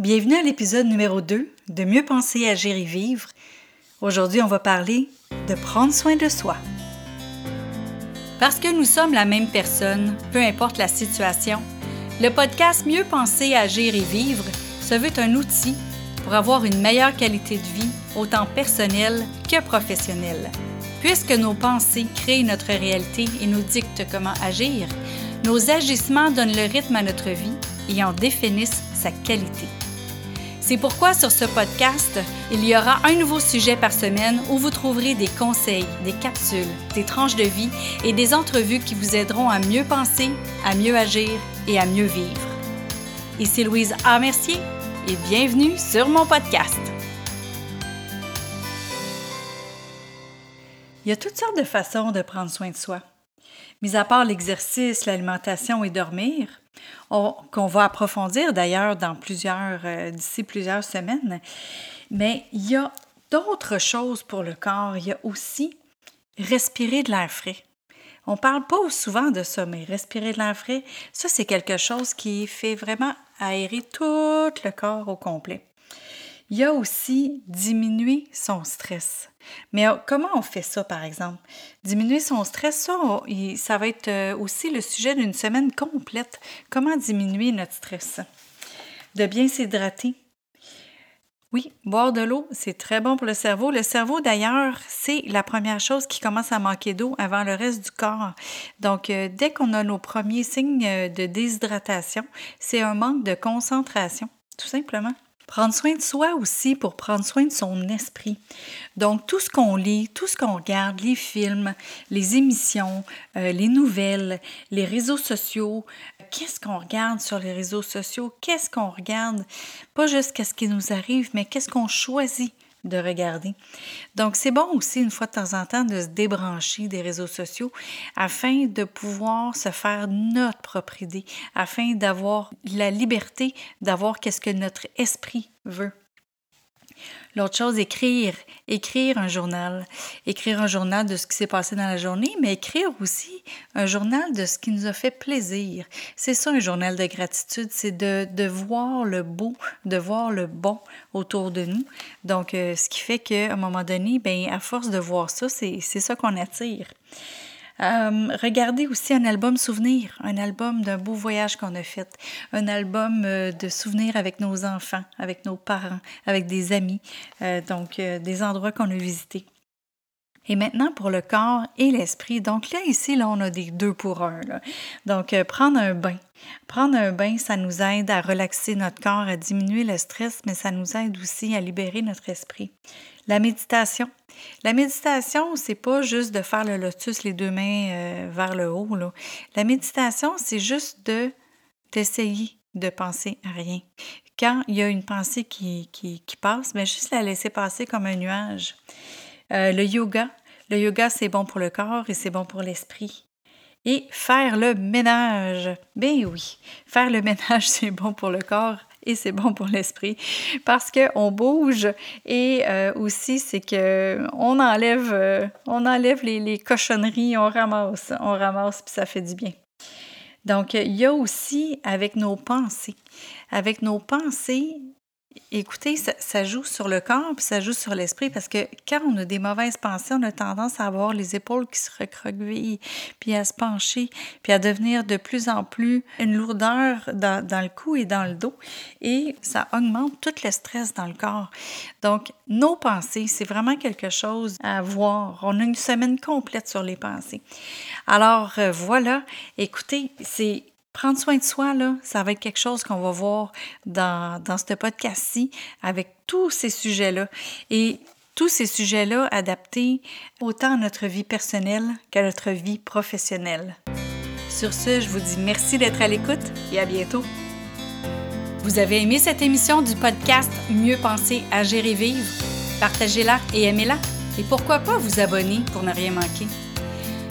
Bienvenue à l'épisode numéro 2 de Mieux penser, agir et vivre. Aujourd'hui, on va parler de prendre soin de soi. Parce que nous sommes la même personne, peu importe la situation, le podcast Mieux penser, agir et vivre se veut un outil pour avoir une meilleure qualité de vie, autant personnelle que professionnelle. Puisque nos pensées créent notre réalité et nous dictent comment agir, nos agissements donnent le rythme à notre vie et en définissent sa qualité. C'est pourquoi sur ce podcast, il y aura un nouveau sujet par semaine où vous trouverez des conseils, des capsules, des tranches de vie et des entrevues qui vous aideront à mieux penser, à mieux agir et à mieux vivre. Ici Louise A. Mercier et bienvenue sur mon podcast. Il y a toutes sortes de façons de prendre soin de soi. Mis à part l'exercice, l'alimentation et dormir, qu'on va approfondir d'ailleurs dans plusieurs, euh, d'ici plusieurs semaines. Mais il y a d'autres choses pour le corps. Il y a aussi respirer de l'air frais. On parle pas souvent de ça, mais respirer de l'air frais, ça c'est quelque chose qui fait vraiment aérer tout le corps au complet. Il y a aussi diminuer son stress. Mais euh, comment on fait ça, par exemple? Diminuer son stress, ça, ça va être euh, aussi le sujet d'une semaine complète. Comment diminuer notre stress? De bien s'hydrater. Oui, boire de l'eau, c'est très bon pour le cerveau. Le cerveau, d'ailleurs, c'est la première chose qui commence à manquer d'eau avant le reste du corps. Donc, euh, dès qu'on a nos premiers signes de déshydratation, c'est un manque de concentration, tout simplement. Prendre soin de soi aussi pour prendre soin de son esprit. Donc, tout ce qu'on lit, tout ce qu'on regarde, les films, les émissions, euh, les nouvelles, les réseaux sociaux, qu'est-ce qu'on regarde sur les réseaux sociaux, qu'est-ce qu'on regarde, pas juste qu'est-ce qui nous arrive, mais qu'est-ce qu'on choisit? De regarder. Donc, c'est bon aussi, une fois de temps en temps, de se débrancher des réseaux sociaux afin de pouvoir se faire notre propre idée, afin d'avoir la liberté d'avoir qu'est-ce que notre esprit veut. L'autre chose, écrire. Écrire un journal. Écrire un journal de ce qui s'est passé dans la journée, mais écrire aussi un journal de ce qui nous a fait plaisir. C'est ça un journal de gratitude, c'est de, de, voir le beau, de voir le bon autour de nous. Donc, euh, ce qui fait qu'à un moment donné, ben, à force de voir ça, c'est ça qu'on attire. Euh, regardez aussi un album souvenir, un album d'un beau voyage qu'on a fait, un album euh, de souvenirs avec nos enfants, avec nos parents, avec des amis, euh, donc des endroits qu'on a visités. Et maintenant pour le corps et l'esprit. Donc là, ici, là, on a des deux pour un. Donc, prendre un bain. Prendre un bain, ça nous aide à relaxer notre corps, à diminuer le stress, mais ça nous aide aussi à libérer notre esprit. La méditation. La méditation, c'est pas juste de faire le lotus les deux mains euh, vers le haut. La méditation, c'est juste de d'essayer de penser à rien. Quand il y a une pensée qui, qui, passe, mais ben, juste la laisser passer comme un nuage. Euh, le yoga. Le yoga, c'est bon pour le corps et c'est bon pour l'esprit. Et faire le ménage. Ben oui, faire le ménage, c'est bon pour le corps et c'est bon pour l'esprit parce qu'on bouge et euh, aussi c'est que on enlève, euh, on enlève les, les, cochonneries, on ramasse, on ramasse puis ça fait du bien. Donc il y a aussi avec nos pensées, avec nos pensées, Écoutez, ça, joue sur le corps, puis ça joue sur l'esprit, parce que quand on a des mauvaises pensées, on a tendance à avoir les épaules qui se recroquevillent, puis à se pencher, puis à devenir de plus en plus une lourdeur dans, dans le cou et dans le dos, et ça augmente tout le stress dans le corps. Donc, nos pensées, c'est vraiment quelque chose à voir. On a une semaine complète sur les pensées. Alors, euh, voilà, écoutez, c'est Prendre soin de soi, là, ça va être quelque chose qu'on va voir dans, dans ce podcast-ci avec tous ces sujets-là. Et tous ces sujets-là adaptés autant à notre vie personnelle qu'à notre vie professionnelle. Sur ce, je vous dis merci d'être à l'écoute et à bientôt. Vous avez aimé cette émission du podcast Mieux penser, agir et vivre? Partagez-la et aimez-la. Et pourquoi pas vous abonner pour ne rien manquer?